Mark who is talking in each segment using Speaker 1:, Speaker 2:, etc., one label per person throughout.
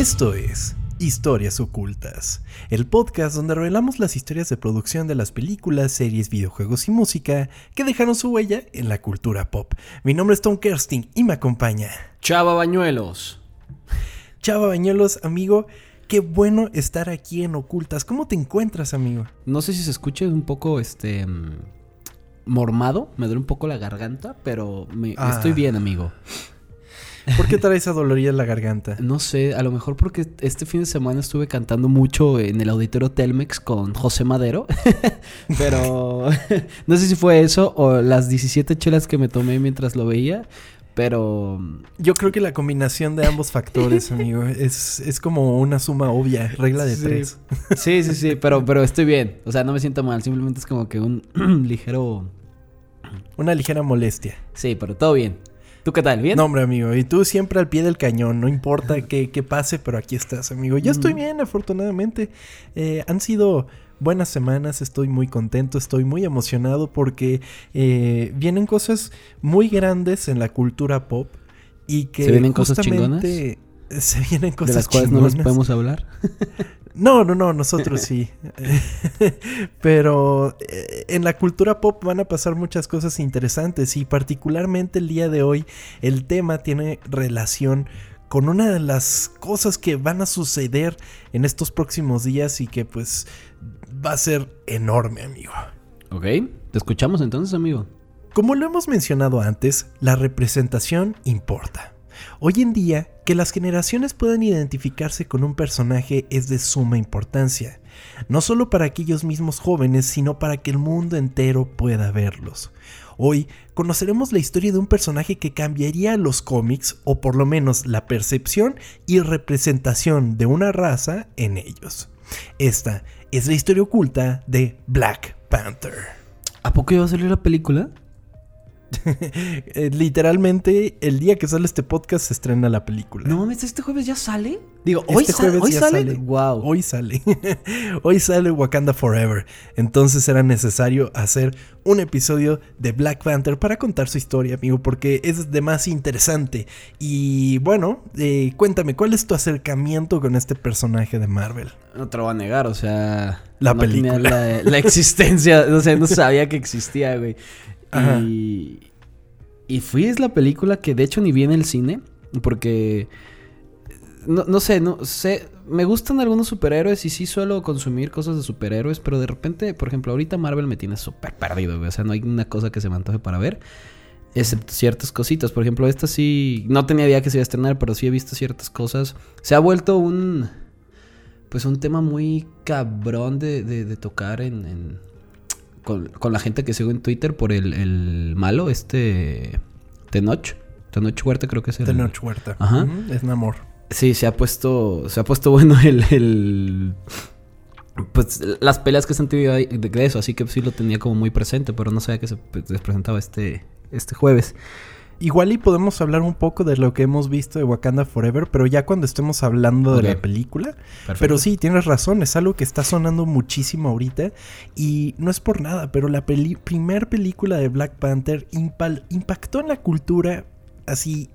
Speaker 1: Esto es Historias Ocultas, el podcast donde revelamos las historias de producción de las películas, series, videojuegos y música que dejaron su huella en la cultura pop. Mi nombre es Tom Kersting y me acompaña
Speaker 2: Chava Bañuelos.
Speaker 1: Chava Bañuelos, amigo. Qué bueno estar aquí en Ocultas. ¿Cómo te encuentras, amigo?
Speaker 2: No sé si se escucha un poco este mm, mormado, me duele un poco la garganta, pero me,
Speaker 1: Ah.
Speaker 2: estoy bien, amigo.
Speaker 1: ¿Por qué traes esa doloría en la garganta?
Speaker 2: No sé, a lo mejor porque este fin de semana estuve cantando mucho en el auditorio Telmex con José Madero, pero no sé si fue eso o las 17 chelas que me tomé mientras lo veía, pero
Speaker 1: Yo creo que la combinación de ambos factores, amigo, es, es como una suma obvia, regla de
Speaker 2: Sí.
Speaker 1: tres.
Speaker 2: sí, sí, sí, pero, pero estoy bien, o sea, no me siento mal, simplemente es como que un ligero...
Speaker 1: Una ligera molestia.
Speaker 2: Sí, pero todo bien. ¿Tú qué tal? ¿Bien?
Speaker 1: No, hombre, amigo. Y tú siempre al pie del cañón. No importa qué, qué pase, pero aquí estás, amigo. Yo estoy bien, afortunadamente. Eh, han sido buenas semanas. Estoy muy contento. Estoy muy emocionado porque eh, vienen cosas muy grandes en la cultura pop. Y que
Speaker 2: ¿Se vienen cosas
Speaker 1: Se vienen cosas
Speaker 2: de las cuales no nos
Speaker 1: chingonas.
Speaker 2: podemos hablar.
Speaker 1: No, no, no, nosotros sí. Pero eh, en la cultura pop van a pasar muchas cosas interesantes y particularmente el día de hoy el tema tiene relación con una de las cosas que van a suceder en estos próximos días y que pues va a ser enorme, amigo.
Speaker 2: Ok, te escuchamos entonces, amigo.
Speaker 1: Como lo hemos mencionado antes, la representación importa. Hoy en día, que las generaciones puedan identificarse con un personaje es de suma importancia, no solo para aquellos mismos jóvenes, sino para que el mundo entero pueda verlos. Hoy conoceremos la historia de un personaje que cambiaría los cómics, o por lo menos la percepción y representación de una raza en ellos. Esta es la historia oculta de Black Panther.
Speaker 2: ¿A poco iba a salir la película?
Speaker 1: Eh, literalmente, el día que sale este podcast se estrena la película.
Speaker 2: No mames, ¿este jueves ya sale? Digo, ¿hoy,
Speaker 1: Este
Speaker 2: ¿hoy
Speaker 1: ya
Speaker 2: sale?
Speaker 1: sale.
Speaker 2: Wow.
Speaker 1: Hoy sale. Hoy sale Wakanda Forever. Entonces era necesario hacer un episodio de Black Panther para contar su historia, amigo, porque es de más interesante. Y bueno, eh, cuéntame, ¿cuál es tu acercamiento con este personaje de Marvel?
Speaker 2: No te lo voy a negar, o sea...
Speaker 1: La
Speaker 2: no
Speaker 1: película.
Speaker 2: La, la existencia, o sea, no sabía que existía, güey. Y... Y fui es la película que de hecho ni vi en el cine, porque... No, no sé, no sé... Me gustan algunos superhéroes y sí suelo consumir cosas de superhéroes, pero de repente, por ejemplo, ahorita Marvel me tiene súper perdido. O sea, no hay una cosa que se me antoje para ver. Excepto ciertas cositas. Por ejemplo, esta sí. No tenía idea que se iba a estrenar, pero sí he visto ciertas cosas. Se ha vuelto un. Pues un tema muy cabrón de, de- tocar en- con, con la gente que sigo en Twitter por el, el malo, este. Tenoch. Tenoch Huerta creo que es el.
Speaker 1: Tenoch Huerta.
Speaker 2: Ajá.
Speaker 1: Ujú, Es Namor.
Speaker 2: Sí, se ha puesto. Se ha puesto bueno el. el- pues las peleas que se han tenido ahí de eso, así que sí lo tenía como muy presente, pero no sabía que se pues, les presentaba este, este jueves.
Speaker 1: Igual y podemos hablar un poco de lo que hemos visto de Wakanda Forever, pero ya cuando estemos hablando de la película.
Speaker 2: Perfecto.
Speaker 1: Pero sí, tienes razón, es algo que está sonando muchísimo ahorita y no es por nada, pero la peli- primer película de Black Panther impactó en la cultura así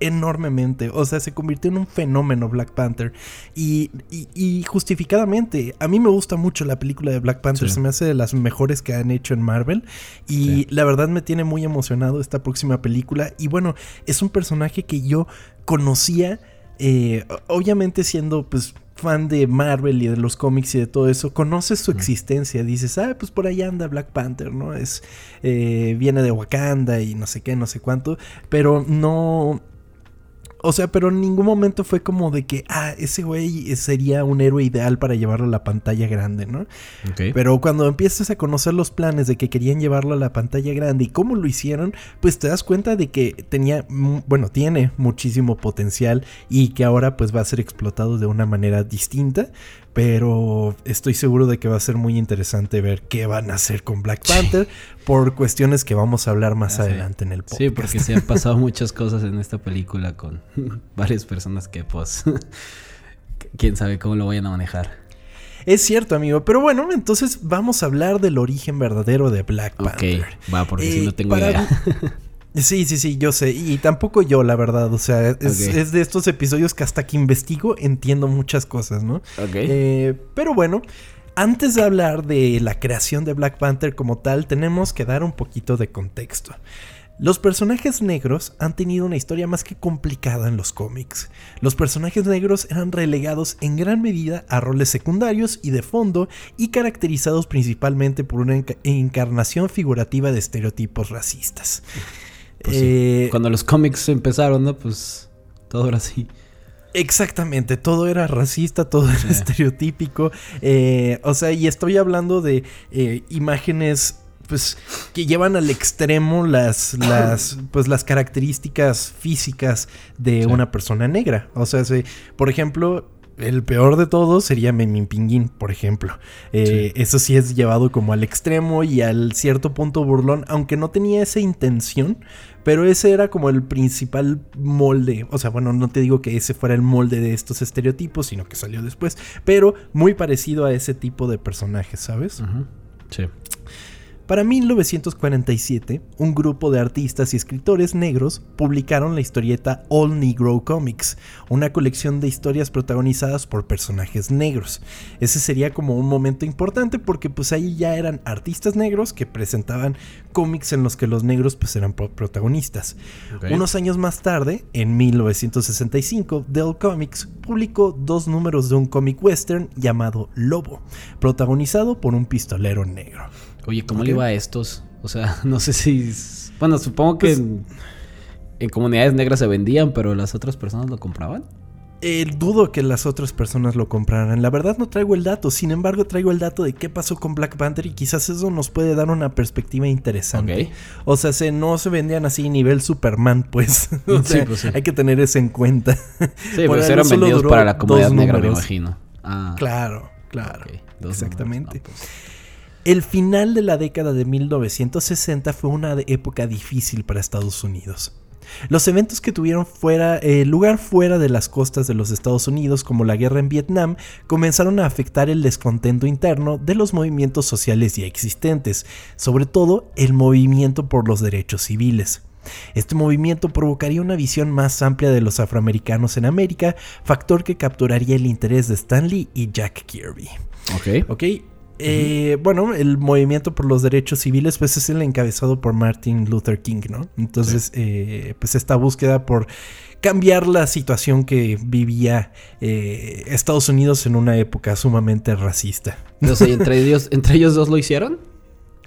Speaker 1: enormemente, o sea, se convirtió en un fenómeno Black Panther. Y, y- y justificadamente, a mí me gusta mucho la película de Black Panther,
Speaker 2: Sí.
Speaker 1: se me hace de las mejores que han hecho en Marvel. Y
Speaker 2: Sí.
Speaker 1: la verdad me tiene muy emocionado esta próxima película. Y bueno, es un personaje que yo conocía eh, obviamente siendo pues fan de Marvel y de los cómics y de todo eso, conoces su existencia, dices, ah, pues por ahí anda Black Panther, ¿no? Es, eh, viene de Wakanda y no sé qué, no sé cuánto, pero no... O sea, pero en ningún momento fue como de que, ah, ese güey sería un héroe ideal para llevarlo a la pantalla grande, ¿no? Pero cuando empiezas a conocer los planes de que querían llevarlo a la pantalla grande y cómo lo hicieron, pues te das cuenta de que tenía, bueno, tiene muchísimo potencial y que ahora pues va a ser explotado de una manera distinta. Pero estoy seguro de que va a ser muy interesante ver qué van a hacer con Black Panther por cuestiones que vamos a hablar más
Speaker 2: Ah, sí.
Speaker 1: adelante en el podcast.
Speaker 2: Sí, porque se han pasado muchas cosas en esta película con varias personas que, pues, quién sabe cómo lo vayan a manejar.
Speaker 1: Es cierto, amigo. Pero bueno, entonces vamos a hablar del origen verdadero de Black
Speaker 2: Ok,
Speaker 1: Panther.
Speaker 2: va, porque
Speaker 1: Eh,
Speaker 2: si no tengo
Speaker 1: para-
Speaker 2: idea.
Speaker 1: Sí, sí, sí, yo sé. Y tampoco yo, la verdad. O sea, es, de estos episodios que hasta que investigo entiendo muchas cosas, ¿no?
Speaker 2: Ok.
Speaker 1: Eh, pero bueno, antes de hablar de la creación de Black Panther como tal, tenemos que dar un poquito de contexto. Los personajes negros han tenido una historia más que complicada en los cómics. Los personajes negros eran relegados en gran medida a roles secundarios y de fondo y caracterizados principalmente por una enca- encarnación figurativa de estereotipos racistas.
Speaker 2: Pues sí.
Speaker 1: Eh,
Speaker 2: Cuando los cómics empezaron, ¿no? Pues todo era así.
Speaker 1: Exactamente, todo era racista, todo era estereotípico. eh, o sea, y estoy hablando de eh, imágenes. Pues que llevan al extremo las, las, pues, las características físicas de
Speaker 2: Sí.
Speaker 1: una persona negra. O sea, si, por ejemplo, el peor de todos sería Memín Pinguín, por ejemplo. Eh, Eso sí es llevado como al extremo y al cierto punto burlón, aunque no tenía esa intención, pero ese era como el principal molde. O sea, bueno, no te digo que ese fuera el molde de estos estereotipos, sino que salió después, pero muy parecido a ese tipo de personajes, ¿sabes?
Speaker 2: Sí.
Speaker 1: Para 1947, un grupo de artistas y escritores negros publicaron la historieta All Negro Comics, una colección de historias protagonizadas por personajes negros. Ese sería como un momento importante porque pues ahí ya eran artistas negros que presentaban cómics en los que los negros pues eran pro- protagonistas. Unos años más tarde, en 1965, Dell Comics publicó dos números de un cómic western llamado Lobo, protagonizado por un pistolero negro.
Speaker 2: Oye, ¿cómo le iba a estos? O sea, no sé si... Bueno, supongo que
Speaker 1: Pues-
Speaker 2: en, en comunidades negras se vendían, pero las otras personas lo compraban.
Speaker 1: Eh, dudo que las otras personas lo compraran. La verdad no traigo el dato. Sin embargo, traigo el dato de qué pasó con Black Panther y quizás eso nos puede dar una perspectiva interesante.
Speaker 2: Ok.
Speaker 1: O sea, se, no se vendían así nivel Superman, pues. O
Speaker 2: Sí, pues sí.
Speaker 1: Hay que tener eso en cuenta.
Speaker 2: Sí, pues eran vendidos para la comunidad negra, me imagino. Ah,
Speaker 1: Claro, claro. Exactamente.
Speaker 2: no, pues.
Speaker 1: El final de la década de 1960 fue una época difícil para Estados Unidos. Los eventos que tuvieron fuera, eh, lugar fuera de las costas de los Estados Unidos, como la guerra en Vietnam, comenzaron a afectar el descontento interno de los movimientos sociales ya existentes, sobre todo el movimiento por los derechos civiles. Este movimiento provocaría una visión más amplia de los afroamericanos en América, factor que capturaría el interés de Stan Lee y Jack Kirby.
Speaker 2: Ok.
Speaker 1: Ok. Eh, Bueno, el movimiento por los derechos civiles, pues es el encabezado por Martin Luther King, ¿no? Entonces, eh, pues esta búsqueda por cambiar la situación que vivía eh, Estados Unidos en una época sumamente racista.
Speaker 2: O sea, ¿y entre ellos, entre ellos dos lo hicieron.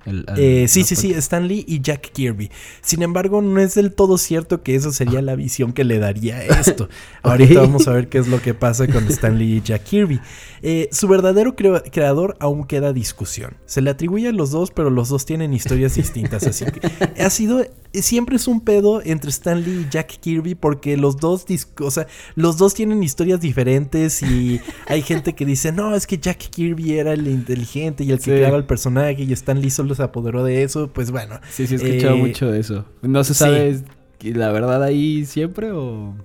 Speaker 2: El- el-
Speaker 1: Eh, sí, sí, sí, Stan Lee y Jack Kirby. Sin embargo, no es del todo cierto que esa sería la visión que le daría esto. Ahorita vamos a ver qué es lo que pasa con Stan Lee y Jack Kirby. Eh, su verdadero creador aún queda discusión. Se le atribuye a los dos, pero los dos tienen historias distintas. Así que ha sido. Siempre es un pedo entre Stan Lee y Jack Kirby porque los dos, o sea, los dos tienen historias diferentes y hay gente que dice, no, es que Jack Kirby era el inteligente y el que
Speaker 2: Sí.
Speaker 1: creaba el personaje y Stan Lee solo se apoderó de eso. Pues bueno,
Speaker 2: Sí, sí, he escuchado
Speaker 1: Eh,
Speaker 2: mucho de eso. No se sabe la verdad ahí siempre o.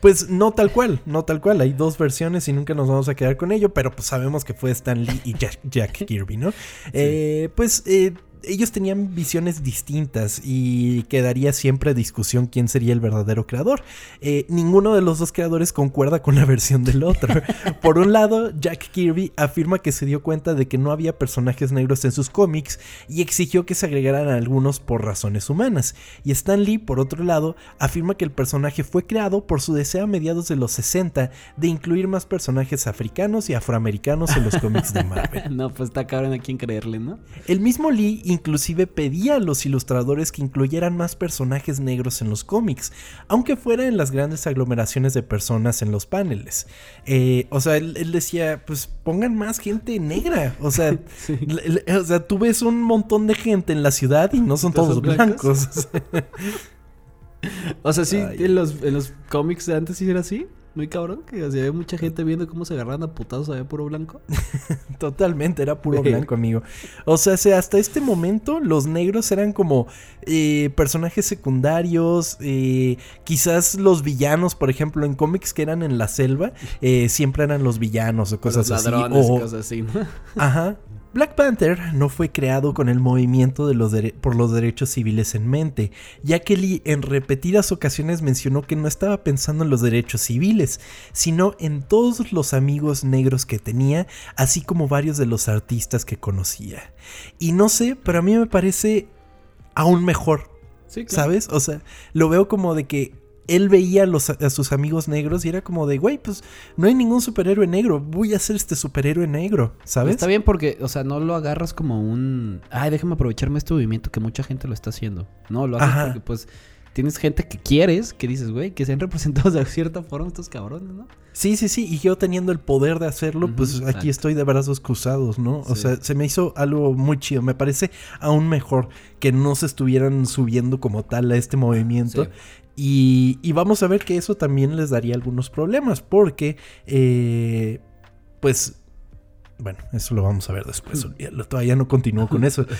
Speaker 1: Pues no tal cual, no tal cual. Hay dos versiones y nunca nos vamos a quedar con ello, pero pues sabemos que fue Stan Lee y Jack, Jack Kirby, ¿no? Eh, pues eh, ellos tenían visiones distintas y quedaría siempre discusión quién sería el verdadero creador. Eh, ninguno de los dos creadores concuerda con la versión del otro. Por un lado, Jack Kirby afirma que se dio cuenta de que no había personajes negros en sus cómics y exigió que se agregaran algunos por razones humanas. Y Stan Lee, por otro lado, afirma que el personaje fue creado por su deseo a mediados de los 60 de incluir más personajes africanos y afroamericanos en los cómics de Marvel.
Speaker 2: no, pues está cabrón a quién creerle, ¿no?
Speaker 1: El mismo Lee inclusive pedía a los ilustradores que incluyeran más personajes negros en los cómics, aunque fuera en las grandes aglomeraciones de personas en los paneles. Eh, o sea, él, él decía, pues pongan más gente negra. O sea,
Speaker 2: Sí.
Speaker 1: o sea, tú ves un montón de gente en la ciudad y no son
Speaker 2: ¿Todos blancos?
Speaker 1: blancos.
Speaker 2: O sea, sí,
Speaker 1: Ay.
Speaker 2: en los, en los cómics de antes sí era así. Muy cabrón, que o sea, había mucha gente viendo cómo se agarraban a putazos había puro blanco.
Speaker 1: Totalmente, era puro blanco, amigo. O sea, se- hasta este momento los negros eran como eh, personajes secundarios, eh, quizás los villanos, por ejemplo, en cómics que eran en la selva, eh, siempre eran los villanos o cosas
Speaker 2: los
Speaker 1: así.
Speaker 2: ladrones
Speaker 1: o-
Speaker 2: y cosas así, ¿no?
Speaker 1: Ajá. Black Panther no fue creado con el movimiento de los por los derechos civiles en mente, ya que Lee en repetidas ocasiones mencionó que no estaba pensando en los derechos civiles, sino en todos los amigos negros que tenía, así como varios de los artistas que conocía. Y no sé, pero a mí me parece aún mejor. ¿Sabes? O sea, lo veo como de que él veía a, sus amigos negros y era como de, güey, pues no hay ningún superhéroe negro, voy a ser este superhéroe negro, ¿sabes?
Speaker 2: Está bien porque, o sea, no lo agarras como un, ay, déjame aprovecharme este movimiento que mucha gente lo está haciendo. No, lo haces porque pues tienes gente que quieres, que dices, güey, que sean representados de cierta forma estos cabrones, ¿no?
Speaker 1: Sí, sí, sí, y yo teniendo el poder de hacerlo, pues aquí estoy de brazos cruzados, ¿no? O sea, se me hizo algo muy chido, me parece aún mejor que no se estuvieran subiendo como tal a este movimiento y, vamos a ver que eso también les daría algunos problemas, porque, eh, pues, bueno, eso lo vamos a ver después. Todavía no continúo con eso.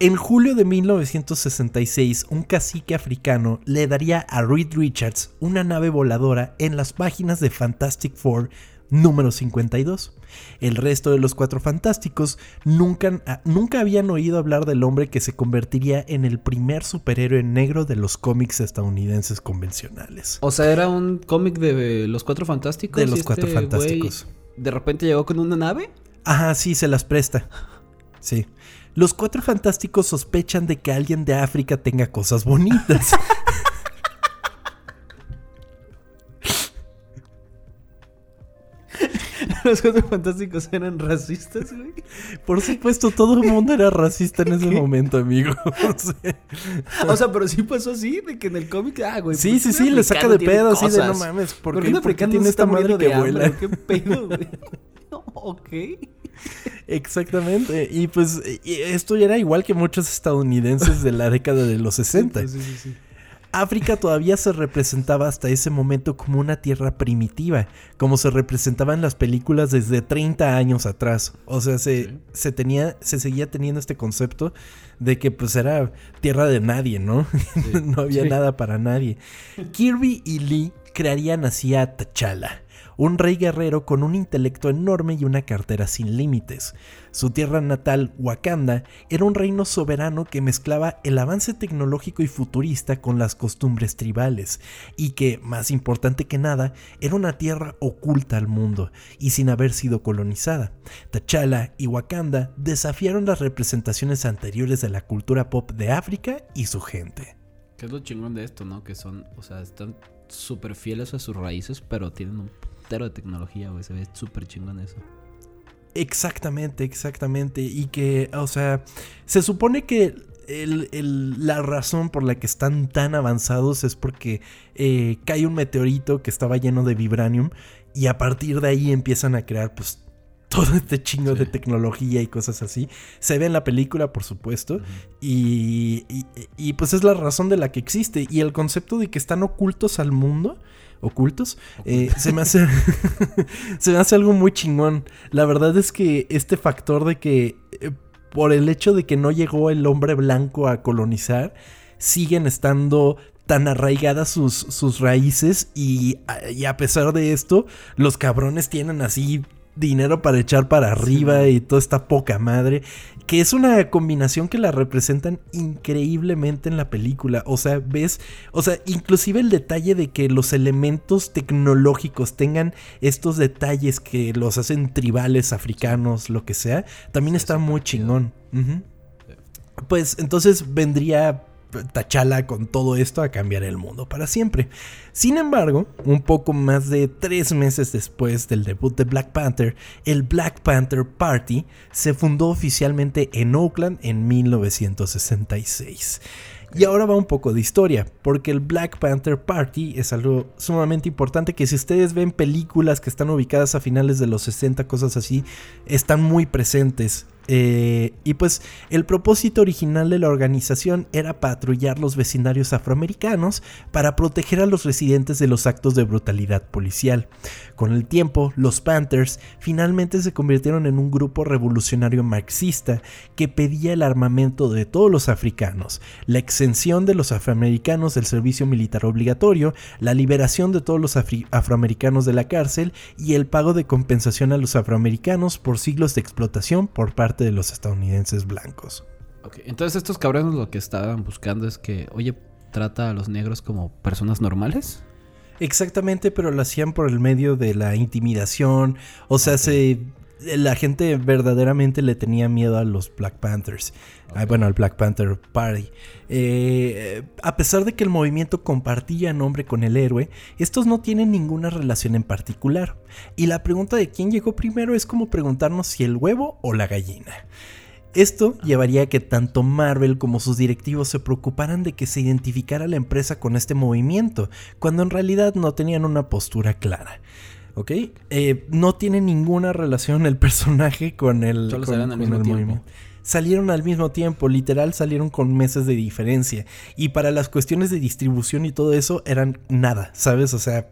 Speaker 1: En julio de 1966, un cacique africano le daría a Reed Richards una nave voladora en las páginas de Fantastic Four número 52. El resto de los cuatro fantásticos nunca, ah, nunca habían oído hablar del hombre que se convertiría en el primer superhéroe negro de los cómics estadounidenses convencionales.
Speaker 2: O sea, era un cómic de los cuatro fantásticos.
Speaker 1: De los cuatro este fantásticos.
Speaker 2: ¿De repente llegó con una nave?
Speaker 1: Ajá, sí, se las presta. Sí. Los cuatro fantásticos sospechan de que alguien de África tenga cosas bonitas.
Speaker 2: los cuatro fantásticos eran racistas, güey.
Speaker 1: Por supuesto, todo el mundo era racista en ese momento, amigo.
Speaker 2: o sea, pero sí pasó así, de que en el cómic, ah, güey.
Speaker 1: Sí, sí, sí, le saca de pedo así de no mames. ¿Por, qué, ¿por qué tiene esta madre que vuela?
Speaker 2: ¿Qué pedo, güey? ok.
Speaker 1: Exactamente. Y pues esto ya era igual que muchos estadounidenses de la década de los 60. sí, sí. sí. África todavía se representaba hasta ese momento como una tierra primitiva, como se representaba en las películas desde 30 años atrás. O sea, se, se, tenía, se seguía teniendo este concepto de que pues era tierra de nadie, ¿no? no había nada para nadie. Kirby y Lee crearían así a T'Challa un rey guerrero con un intelecto enorme y una cartera sin límites. Su tierra natal, Wakanda, era un reino soberano que mezclaba el avance tecnológico y futurista con las costumbres tribales, y que, más importante que nada, era una tierra oculta al mundo y sin haber sido colonizada. T'Challa y Wakanda desafiaron las representaciones anteriores de la cultura pop de África y su gente.
Speaker 2: ¿Qué es lo chingón de esto, no? Que son, o sea, están súper fieles a sus raíces, pero tienen un de tecnología, güey. Se ve súper chingón eso.
Speaker 1: Exactamente, exactamente. Y que, o sea, se supone que la razón por la que están tan avanzados es porque eh, cae un meteorito que estaba lleno de vibranium y a partir de ahí empiezan a crear pues todo este chingo de tecnología y cosas así. Se ve en la película, por supuesto, y, y, pues es la razón de la que existe. Y el concepto de que están ocultos al mundo ocultos, eh, se, me hace, se me hace algo muy chingón. La verdad es que este factor de que eh, por el hecho de que no llegó el hombre blanco a colonizar, siguen estando tan arraigadas sus, sus raíces y, y, a pesar de esto, los cabrones tienen así dinero para echar para arriba y toda esta poca madre. Que es una combinación que la representan increíblemente en la película. O sea, ves, o sea, inclusive el detalle de que los elementos tecnológicos tengan estos detalles que los hacen tribales, africanos, lo que sea, también está muy chingón. Pues entonces vendría Tachala con todo esto a cambiar el mundo para siempre. Sin embargo, un poco más de tres meses después del debut de Black Panther, el Black Panther Party se fundó oficialmente en Oakland en 1966. Y ahora va un poco de historia, porque el Black Panther Party es algo sumamente importante que si ustedes ven películas que están ubicadas a finales de los 60, cosas así, están muy presentes Eh, y pues el propósito original de la organización era patrullar los vecindarios afroamericanos para proteger a los residentes de los actos de brutalidad policial. Con el tiempo, los Panthers finalmente se convirtieron en un grupo revolucionario marxista que pedía el armamento de todos los africanos, la exención de los afroamericanos del servicio militar obligatorio, la liberación de todos los afroamericanos de la cárcel y el pago de compensación a los afroamericanos por siglos de explotación por parte de los estadounidenses blancos.
Speaker 2: Entonces estos cabrones lo que estaban buscando es que, oye, trata a los negros como personas normales.
Speaker 1: Exactamente, pero lo hacían por el medio de la intimidación. O sea, se, la gente verdaderamente le tenía miedo a los Black Panthers. bueno, al Black Panther Party. Eh, a pesar de que el movimiento compartía nombre con el héroe, estos no tienen ninguna relación en particular. Y la pregunta de quién llegó primero es como preguntarnos si el huevo o la gallina. Esto llevaría a que tanto Marvel como sus directivos se preocuparan de que se identificara la empresa con este movimiento, cuando en realidad no tenían una postura clara. ¿Ok? Eh, no tiene ninguna relación el personaje con el, movimiento. Salieron al mismo tiempo, literal salieron con meses de diferencia. Y para las cuestiones de distribución y todo eso eran nada, ¿sabes? O sea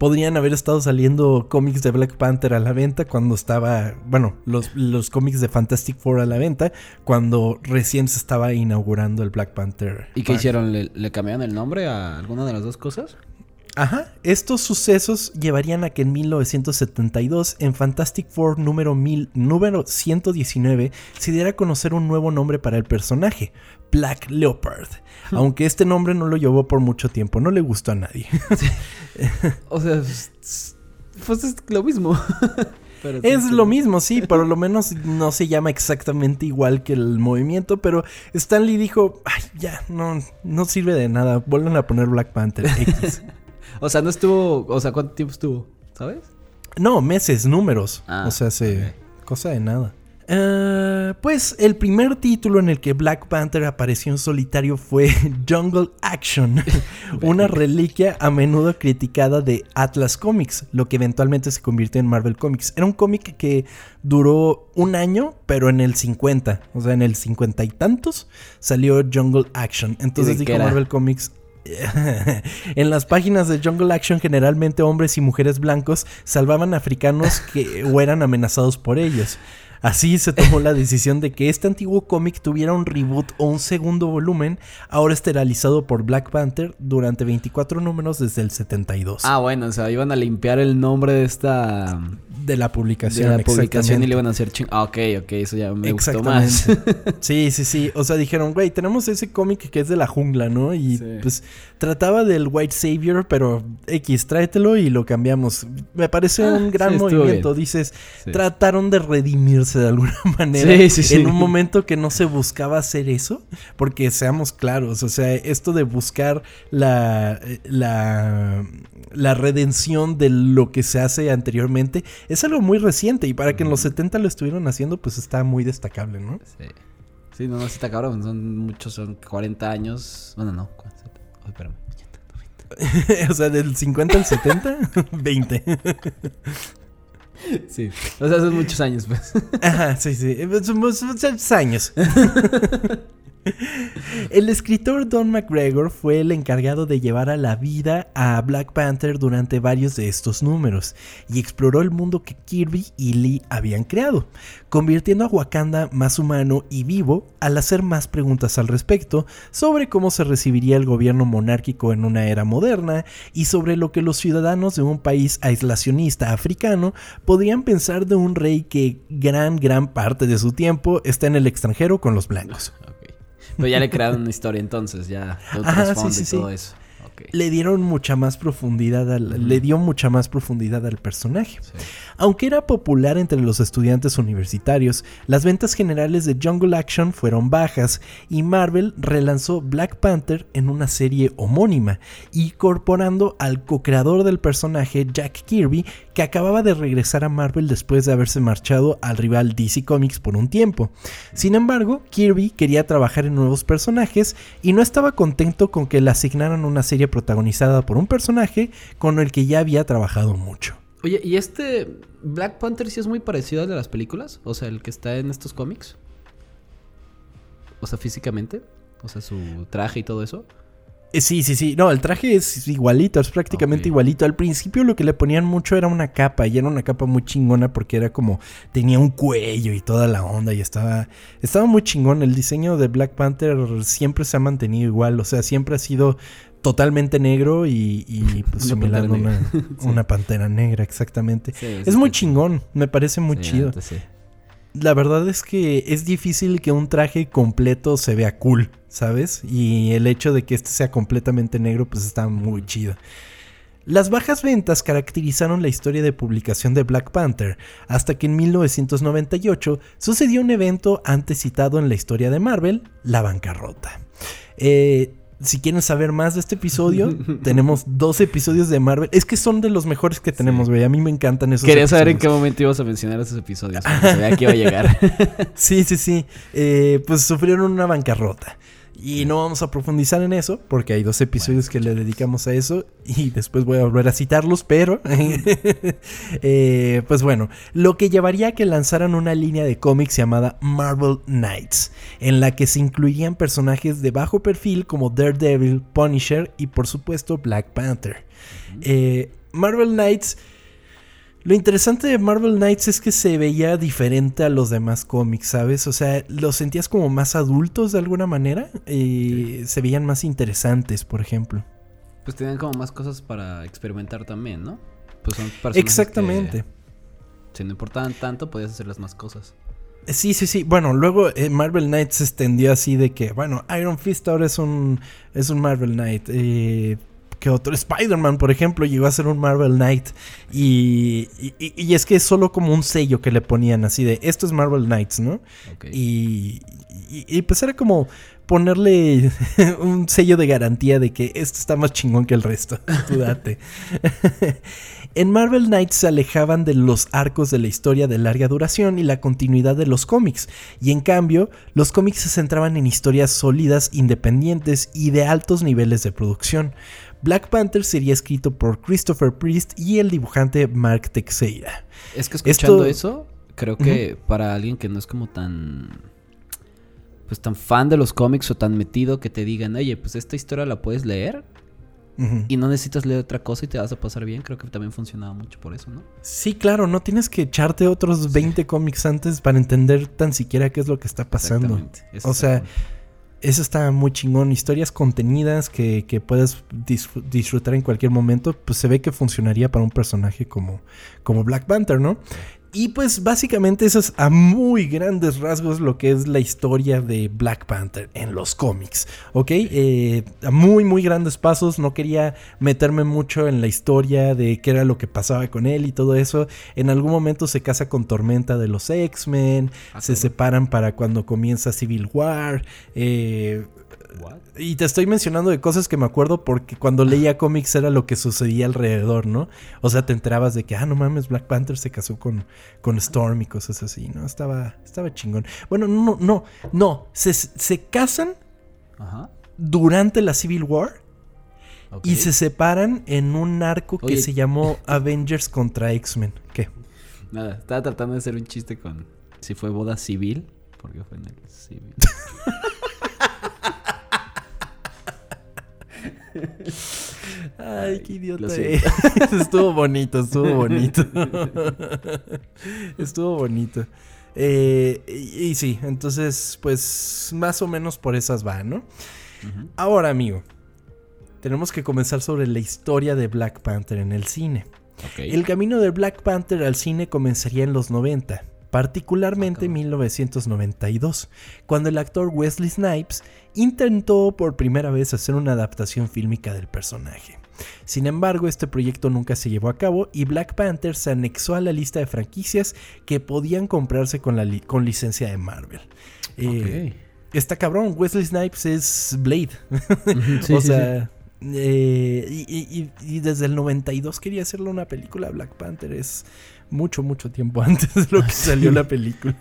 Speaker 1: podrían haber estado saliendo cómics de Black Panther a la venta cuando estaba, bueno, los, los cómics de Fantastic Four a la venta cuando recién se estaba inaugurando el Black Panther.
Speaker 2: ¿Y qué hicieron? ¿Le, ¿Le, cambiaron el nombre a alguna de las dos cosas?
Speaker 1: Ajá, estos sucesos llevarían a que en 1972, en Fantastic Four número, número 119, se diera a conocer un nuevo nombre para el personaje, Black Leopard. Aunque este nombre no lo llevó por mucho tiempo, no le gustó a nadie.
Speaker 2: o sea, pues es lo mismo.
Speaker 1: es lo mismo, sí, por lo menos no se llama exactamente igual que el movimiento, pero Stanley dijo, ay, ya, no, no sirve de nada, vuelven a poner Black Panther X.
Speaker 2: o sea, no estuvo, o sea, ¿cuánto tiempo estuvo? ¿Sabes?
Speaker 1: No, meses, números. Ah, o sea, se... Cosa de nada. Eh, pues el primer título en el que Black Panther apareció en solitario fue Jungle Action, una reliquia a menudo criticada de Atlas Comics, lo que eventualmente se convirtió en Marvel Comics. Era un cómic que duró un año, pero en el 50, o sea, en el 50 y tantos salió Jungle Action. Entonces dijo Marvel Comics, en las páginas de Jungle Action generalmente hombres y mujeres blancos salvaban africanos que eran amenazados por ellos. Así se tomó la decisión de que este antiguo cómic tuviera un reboot o un segundo volumen, ahora esterilizado por Black Panther durante 24 números desde el 72.
Speaker 2: Ah, bueno, o sea, iban a limpiar el nombre de esta
Speaker 1: de la publicación.
Speaker 2: De la publicación y le iban a hacer ching. Ah, ok, ok, eso ya me gustó más.
Speaker 1: sí, sí, sí. O sea, dijeron, güey, tenemos ese cómic que es de la jungla, ¿no? Y pues trataba del White Savior, pero X, tráetelo y lo cambiamos. Me parece ah, un gran movimiento. Dices, trataron de redimirse de alguna manera en un momento que no se buscaba hacer eso. Porque seamos claros, o sea, esto de buscar la, la, la redención de lo que se hace anteriormente es algo muy reciente y para que en los 70 lo estuvieron haciendo, pues está muy destacable, ¿no?
Speaker 2: Sí. Sí, no, no, está cabrón. Son muchos, son 40 años. Bueno, no. Oh, espérame.
Speaker 1: o sea, del 50 al 70, 20.
Speaker 2: Sí. O sea, son muchos años, pues.
Speaker 1: Ajá, sí, sí. Son, son años. El escritor Don McGregor fue el encargado de llevar a la vida a Black Panther durante varios de estos números y exploró el mundo que Kirby y Lee habían creado, convirtiendo a Wakanda más humano y vivo al hacer más preguntas al respecto sobre cómo se recibiría el gobierno monárquico en una era moderna y sobre lo que los ciudadanos de un país aislacionista africano podrían pensar de un rey que gran gran parte de su tiempo está en el extranjero con los blancos.
Speaker 2: Pero ya le crearon una historia entonces, ya. Sí, sí, y todo eso
Speaker 1: le dieron mucha más profundidad al, le dio mucha más profundidad al personaje. Aunque era popular entre los estudiantes universitarios, las ventas generales de Jungle Action fueron bajas y Marvel relanzó Black Panther en una serie homónima, incorporando al co-creador del personaje Jack Kirby, que acababa de regresar a Marvel después de haberse marchado al rival DC Comics por un tiempo. Sin embargo, Kirby quería trabajar en nuevos personajes y no estaba contento con que le asignaran una serie protagonizada por un personaje con el que ya había trabajado mucho.
Speaker 2: Oye, ¿y este Black Panther sí es muy parecido al de las películas? O sea, el que está en estos cómics. O sea, físicamente. O sea, su traje y todo eso.
Speaker 1: Eh, Sí, sí, sí. No, el traje es igualito, es prácticamente igualito. Al principio lo que le ponían mucho era una capa, y era una capa muy chingona porque era como, tenía un cuello y toda la onda, y estaba, estaba muy chingón. El diseño de Black Panther siempre se ha mantenido igual, o sea, siempre ha sido totalmente negro y, y pues, similar a
Speaker 2: pantera
Speaker 1: una,
Speaker 2: negra. Sí.
Speaker 1: una pantera negra, exactamente.
Speaker 2: Sí,
Speaker 1: es muy chingón, me parece muy
Speaker 2: Sí,
Speaker 1: chido. La verdad es que es difícil que un traje completo se vea cool, ¿sabes? Y el hecho de que este sea completamente negro, pues está muy chido. Las bajas ventas caracterizaron la historia de publicación de Black Panther, hasta que en 1998 sucedió un evento antes citado en la historia de Marvel, la bancarrota. Eh, si quieren saber más de este episodio, tenemos dos episodios de Marvel. Es que son de los mejores que tenemos, güey. A mí me encantan esos
Speaker 2: Quería saber en qué momento ibas a mencionar esos episodios. veía que iba a llegar.
Speaker 1: Sí, sí, sí. Eh, pues sufrieron una bancarrota. Y no vamos a profundizar en eso, porque hay dos episodios que le dedicamos a eso y después voy a volver a citarlos, pero... eh, pues bueno, lo que llevaría a que lanzaran una línea de cómics llamada Marvel Knights, en la que se incluirían personajes de bajo perfil como Daredevil, Punisher y por supuesto Black Panther. Eh, Marvel Knights... Lo interesante de Marvel Knights es que se veía diferente a los demás cómics, ¿sabes? O sea, los sentías como más adultos de alguna manera. eh, Se veían más interesantes, por ejemplo.
Speaker 2: Pues tenían como más cosas para experimentar también, ¿no? Pues son personajes
Speaker 1: Exactamente.
Speaker 2: que, si no importaban tanto, podías hacer las más cosas.
Speaker 1: Sí, sí, sí. Bueno, luego eh, Marvel Knight se extendió así de que, bueno, Iron Fist ahora es un, es un Marvel Knight. Eh, que otro Spider-Man, por ejemplo, llegó a ser un Marvel Knight. Y, y, y es que es solo como un sello que le ponían así de, esto es Marvel Knights, ¿no? Y, y, y, pues era como ponerle un sello de garantía de que esto está más chingón que el resto. Tú date. en Marvel Knights se alejaban de los arcos de la historia de larga duración y la continuidad de los cómics. Y en cambio, los cómics se centraban en historias sólidas, independientes y de altos niveles de producción. Black Panther sería escrito por Christopher Priest y el dibujante Mark Teixeira.
Speaker 2: Es que escuchando
Speaker 1: Esto-
Speaker 2: eso, creo que para alguien que no es como tan. Pues tan fan de los cómics o tan metido que te digan, oye, pues esta historia la puedes leer y no necesitas leer otra cosa y te vas a pasar bien. Creo que también funcionaba mucho por eso, ¿no?
Speaker 1: Sí, claro, no tienes que echarte otros 20 cómics antes para entender tan siquiera qué es lo que está pasando.
Speaker 2: Exactamente.
Speaker 1: O sea. Eso está muy chingón. Historias contenidas que, que puedas disfr- disfrutar en cualquier momento, pues se ve que funcionaría para un personaje como, como Black Panther, ¿no? Y pues básicamente eso es a muy grandes rasgos lo que es la historia de Black Panther en los cómics, ¿ok? Eh, a muy, muy grandes pasos, no quería meterme mucho en la historia de qué era lo que pasaba con él y todo eso. En algún momento se casa con Tormenta de los X-Men,
Speaker 2: Ah,
Speaker 1: se separan para cuando comienza Civil War. eh? Y te estoy mencionando de cosas que me acuerdo porque cuando leía cómics era lo que sucedía alrededor, ¿no? O sea, te enterabas de que, ah, no mames, Black Panther se casó con, con Storm y cosas así, ¿no? Estaba, estaba chingón. Bueno, no, no, no. Se, se casan
Speaker 2: Ajá.
Speaker 1: durante la Civil War y se separan en un arco que se llamó Avengers contra X-Men. ¿Qué?
Speaker 2: Nada, estaba tratando de hacer un chiste con si fue boda civil. Porque fue en el civil.
Speaker 1: Ay, qué idiota. eh. estuvo bonito, estuvo bonito. estuvo bonito. Eh, y, y sí, entonces, pues más o menos por esas va, ¿no? Ahora, amigo, tenemos que comenzar sobre la historia de Black Panther en el cine. El camino de Black Panther al cine comenzaría en los 90, particularmente en 1992, cuando el actor Wesley Snipes intentó por primera vez hacer una adaptación fílmica del personaje. Sin embargo, este proyecto nunca se llevó a cabo y Black Panther se anexó a la lista de franquicias que podían comprarse con, la li- con licencia de Marvel. Eh, Está cabrón, Wesley Snipes es Blade.
Speaker 2: Sí,
Speaker 1: o
Speaker 2: sí,
Speaker 1: sea, eh, y, y- y- y desde el 92 quería hacerle una película a Black Panther. Es mucho, mucho tiempo antes de lo que salió la película.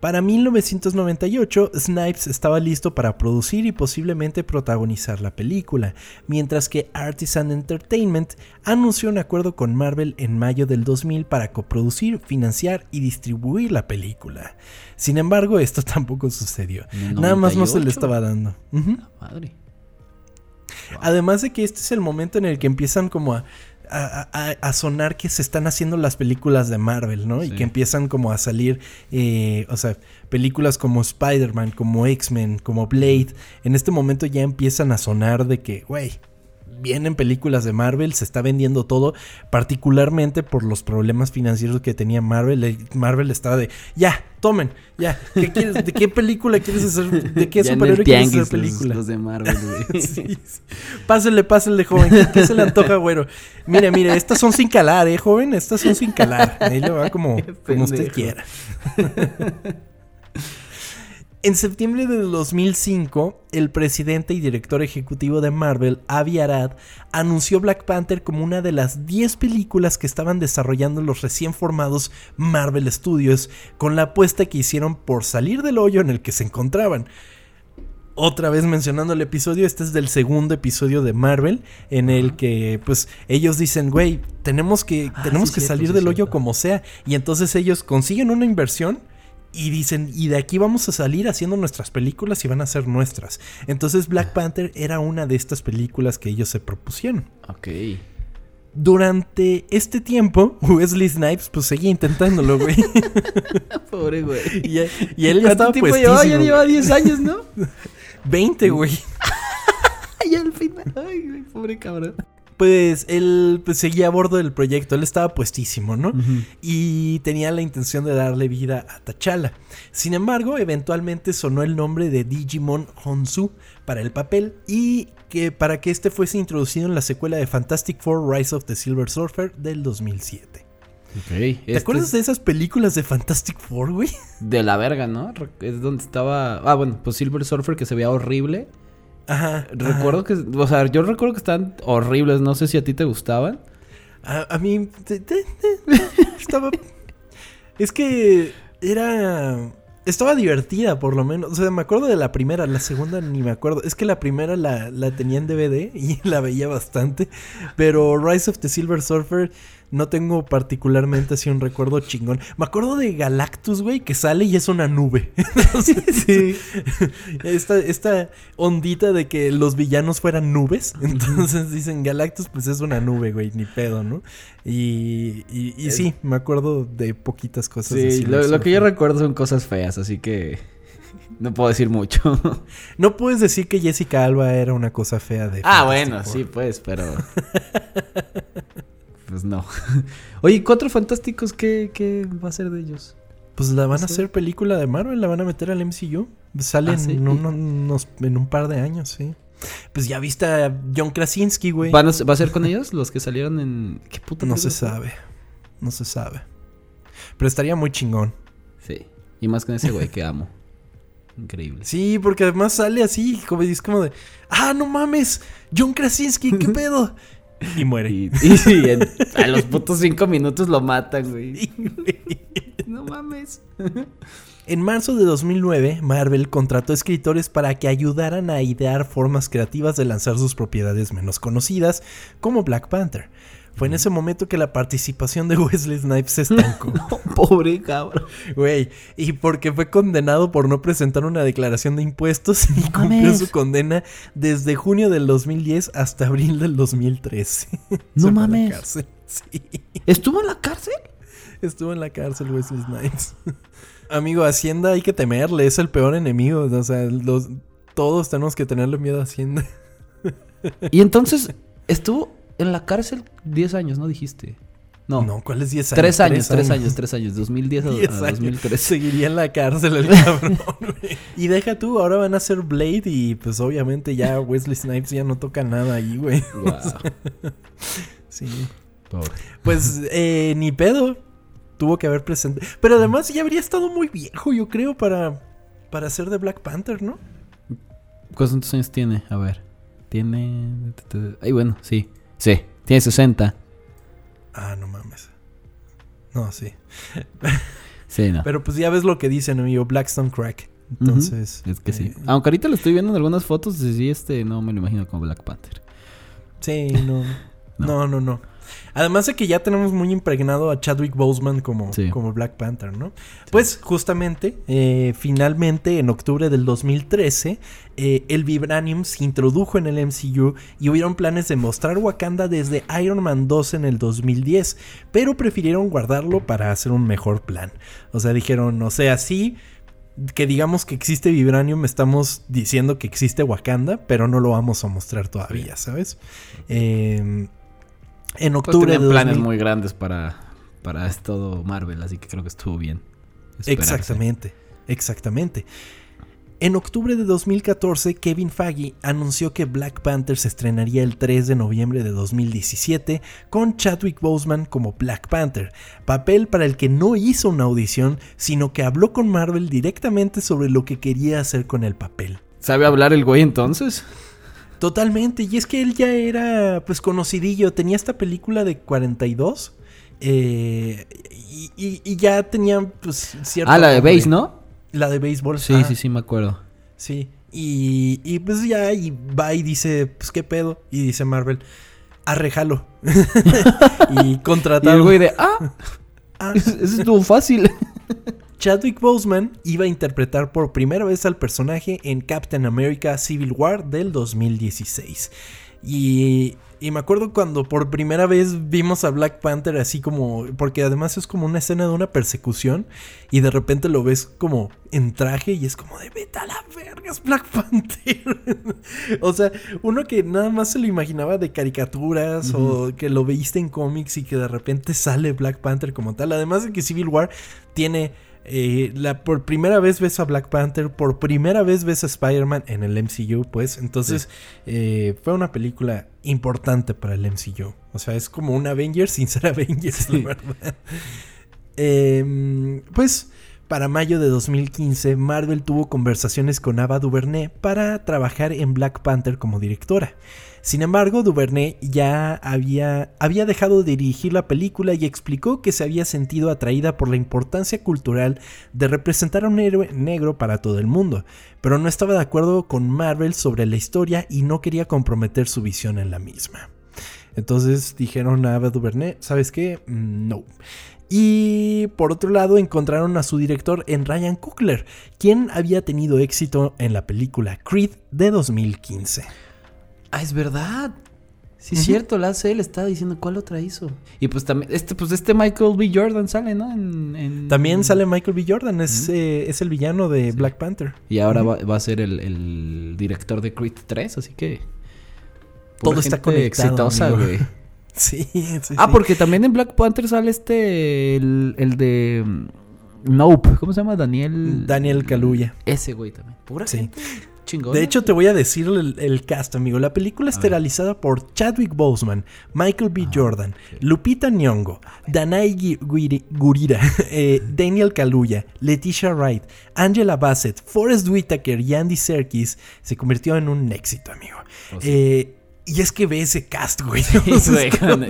Speaker 1: Para 1998, Snipes estaba listo para producir y posiblemente protagonizar la película, mientras que Artisan Entertainment anunció un acuerdo con Marvel en mayo del 2000 para coproducir, financiar y distribuir la película. Sin embargo, esto tampoco sucedió. Nada más no se le estaba dando. Madre. Además de que este es el momento en el que empiezan como a a, sonar que se están haciendo las películas de Marvel, ¿no? Y que empiezan como a salir, eh, o sea, películas como Spider-Man, como X-Men, como Blade. En este momento ya empiezan a sonar de que, güey, vienen películas de Marvel, se está vendiendo todo, particularmente por los problemas financieros que tenía Marvel. Eh, Marvel estaba de, ya, tomen, ya, ¿qué quieres, ¿de qué película quieres hacer? ¿De qué superhéroe quieres hacer película?
Speaker 2: Los, de Marvel, güey.
Speaker 1: sí, Pásele, pásele, joven, ¿qué, se le antoja, güero? Mire, mire, estas son sin calar, ¿eh, joven? Estas son sin calar. Ahí le va como, como usted quiera. En septiembre de 2005, el presidente y director ejecutivo de Marvel, Avi Arad, anunció Black Panther como una de las 10 películas que estaban desarrollando los recién formados Marvel Studios, con la apuesta que hicieron por salir del hoyo en el que se encontraban. Otra vez mencionando el episodio, este es del segundo episodio de Marvel, en el que pues ellos dicen, güey, tenemos que, ah, tenemos que salir del hoyo como sea, y entonces ellos consiguen una inversión y dicen, y de aquí vamos a salir haciendo nuestras películas y van a ser nuestras. Entonces Black Panther era una de estas películas que ellos se propusieron.
Speaker 2: Ok.
Speaker 1: Durante este tiempo, Wesley Snipes pues seguía intentándolo, güey.
Speaker 2: Pobre güey.
Speaker 1: Y, él ya estaba pues.
Speaker 2: Ya lleva 10 años, ¿no?
Speaker 1: 20, güey.
Speaker 2: y al final, ay, güey, pobre cabrón
Speaker 1: pues él pues, seguía a bordo del proyecto, él estaba puestísimo, ¿no? Y tenía la intención de darle vida a T'Challa. Sin embargo, eventualmente sonó el nombre de Digimon Honsu para el papel y que para que este fuese introducido en la secuela de Fantastic Four Rise of the Silver Surfer del 2007. ¿Te este acuerdas de esas películas de Fantastic Four, güey?
Speaker 2: De la verga, ¿no? Es donde estaba. Ah, bueno, pues Silver Surfer que se veía horrible.
Speaker 1: Ajá.
Speaker 2: Recuerdo que, o sea, yo recuerdo que están horribles. No sé si a ti te gustaban.
Speaker 1: A, mí estaba. es que era. Estaba divertida, por lo menos. O sea, me acuerdo de la primera, la segunda ni me acuerdo. Es que la primera la, la tenía en DVD y la veía bastante. Pero Rise of the Silver Surfer no tengo particularmente así un recuerdo chingón. Me acuerdo de Galactus, güey, que sale y es una nube. sí. Esta, esta ondita de que los villanos fueran nubes. Entonces dicen Galactus, pues es una nube, güey, ni pedo, ¿no? Y, y, sí, me acuerdo de poquitas cosas.
Speaker 2: Sí, lo, que yo recuerdo son cosas feas, así que no puedo decir mucho.
Speaker 1: no puedes decir que Jessica Alba era una cosa fea de...
Speaker 2: Ah, bueno, sí, pues, pero... pues no. Oye, Cuatro Fantásticos, ¿qué, va a ser de ellos?
Speaker 1: Pues la van a hacer película de Marvel, la van a meter al MCU. Salen ah, en, unos, en un par de años, sí. Pues ya viste a John Krasinski, güey.
Speaker 2: ¿Va a ser con ellos los que salieron en...
Speaker 1: ¿Qué puta No se sabe. No se sabe. Pero estaría muy chingón.
Speaker 2: Sí. Y más con ese güey que amo. Increíble.
Speaker 1: Sí, porque además sale así, como es como de, ah, no mames, John Krasinski, ¿qué pedo? Y muere.
Speaker 2: Y, a los putos cinco minutos lo matan, güey. no mames.
Speaker 1: En marzo de 2009, Marvel contrató escritores para que ayudaran a idear formas creativas de lanzar sus propiedades menos conocidas, como Black Panther. Fue en ese momento que la participación de Wesley Snipes se estancó.
Speaker 2: pobre cabrón.
Speaker 1: Güey, y porque fue condenado por no presentar una declaración de impuestos y cumplió su condena desde junio del 2010 hasta abril del 2013.
Speaker 2: No mames. ¿Estuvo en la cárcel?
Speaker 1: Estuvo en la cárcel Wesley Snipes. Amigo, Hacienda hay que temerle, es el peor enemigo. O sea, los, todos tenemos que tenerle miedo a Hacienda.
Speaker 2: y entonces, estuvo en la cárcel 10 años, ¿no dijiste?
Speaker 1: No. No, ¿cuáles 10
Speaker 2: años? 3 años, 3 años, 3 años, 2010 a, 2013.
Speaker 1: Seguiría en la cárcel el cabrón. y deja tú, ahora van a hacer Blade y pues obviamente ya Wesley Snipes ya no toca nada ahí, güey. Wow. sí. Pobre. Pues eh, ni pedo. Tuvo que haber presente. Pero además ya habría estado muy viejo, yo creo, para, para ser de Black Panther, ¿no?
Speaker 2: ¿Cuántos años tiene? A ver. Tiene... Ay, bueno, sí. Sí, tiene 60.
Speaker 1: Ah, no mames. No, sí.
Speaker 2: Sí, no.
Speaker 1: Pero pues ya ves lo que dicen, amigo, Blackstone Crack. Entonces.
Speaker 2: Es que sí.
Speaker 1: eh,
Speaker 2: Aunque ahorita lo estoy viendo en algunas fotos, sí, este no me lo imagino como Black Panther.
Speaker 1: Sí, no. no, no, no. Además de que ya tenemos muy impregnado a Chadwick Boseman como,
Speaker 2: Sí.
Speaker 1: como Black Panther, ¿no? Pues justamente, eh, finalmente en octubre del 2013, eh, el Vibranium se introdujo en el MCU y hubieron planes de mostrar Wakanda desde Iron Man 2 en el 2010, pero prefirieron guardarlo para hacer un mejor plan. O sea, dijeron, o sea, sí, que digamos que existe Vibranium, estamos diciendo que existe Wakanda, pero no lo vamos a mostrar todavía, ¿sabes? Eh, en
Speaker 2: Pues
Speaker 1: octubre
Speaker 2: tenían
Speaker 1: de
Speaker 2: planes
Speaker 1: 2000
Speaker 2: muy grandes para, para todo Marvel, así que creo que estuvo bien. esperarse.
Speaker 1: Exactamente, exactamente. En octubre de 2014, Kevin Feige anunció que Black Panther se estrenaría el 3 de noviembre de 2017 con Chadwick Boseman como Black Panther, papel para el que no hizo una audición, sino que habló con Marvel directamente sobre lo que quería hacer con el papel.
Speaker 2: ¿Sabe hablar el güey entonces?
Speaker 1: Totalmente, y es que él ya era pues conocidillo, tenía esta película de 42 eh, y, y- y ya tenía pues cierto...
Speaker 2: Ah, la de. Base, ¿no?
Speaker 1: La de béisbol.
Speaker 2: Sí, sí, sí, me acuerdo.
Speaker 1: Sí. Y, y pues ya, y va y dice, pues qué pedo. Y dice Marvel, arrejalo. y
Speaker 2: Y
Speaker 1: contratado.
Speaker 2: el güey de, ah,
Speaker 1: Ah,
Speaker 2: eso estuvo fácil.
Speaker 1: Chadwick Boseman iba a interpretar por primera vez al personaje en Captain America Civil War del 2016. Y, y me acuerdo cuando por primera vez vimos a Black Panther así como, porque además es como una escena de una persecución y de repente lo ves como en traje y es como de vete a la verga, es Black Panther. o sea, uno que nada más se lo imaginaba de caricaturas o que lo veiste en cómics y que de repente sale Black Panther como tal. Además de que Civil War tiene eh, la, por primera vez ves a Black Panther, por primera vez ves a Spider-Man en el MCU, pues. Entonces, eh, fue una película importante para el MCU. O sea, es como un Avengers sin ser Avengers,
Speaker 2: Sí.
Speaker 1: la verdad. Em, pues, para mayo de 2015, Marvel tuvo conversaciones con Ava DuVernay para trabajar en Black Panther como directora. Sin embargo, DuVernay ya había, había dejado de dirigir la película y explicó que se había sentido atraída por la importancia cultural de representar a un héroe negro para todo el mundo, pero no estaba de acuerdo con Marvel sobre la historia y no quería comprometer su visión en la misma. Entonces dijeron a Ava DuVernay, ¿sabes qué? Mm, No. Y por otro lado encontraron a su director en Ryan Coogler, quien había tenido éxito en la película Creed de 2015.
Speaker 2: Ah, es verdad. Sí, es cierto, la hace él, estaba diciendo cuál otra hizo. Y pues también, este, pues este Michael B. Jordan sale, ¿no? En, en-
Speaker 1: También sale Michael B. Jordan, es, eh, es el villano de Black Panther.
Speaker 2: Y ahora va, va a ser el, el director de Creed 3, así que.
Speaker 1: Todo está conectado,
Speaker 2: exitosa, güey.
Speaker 1: Sí, sí.
Speaker 2: Ah,
Speaker 1: sí.
Speaker 2: porque también en Black Panther sale este. El, el de. mm, Nope. ¿Cómo se llama? Daniel.
Speaker 1: Daniel Kaluuya.
Speaker 2: Ese güey también. Pura
Speaker 1: Sí.
Speaker 2: gente
Speaker 1: De hecho, te voy a decir el, el cast, amigo. La película está realizada por Chadwick Boseman, Michael B. Jordan,
Speaker 2: sí.
Speaker 1: Lupita Nyong'o, Danai Gui- Guiri- Gurira, eh, Daniel Kaluuya, Leticia Wright, Angela Bassett, Forrest Whitaker y Andy Serkis. Se convirtió en un éxito, amigo.
Speaker 2: Oh, sí.
Speaker 1: Eh, y es que ve ese cast, güey.
Speaker 2: Sí,
Speaker 1: O sea,
Speaker 2: güey,
Speaker 1: es
Speaker 2: cabrón.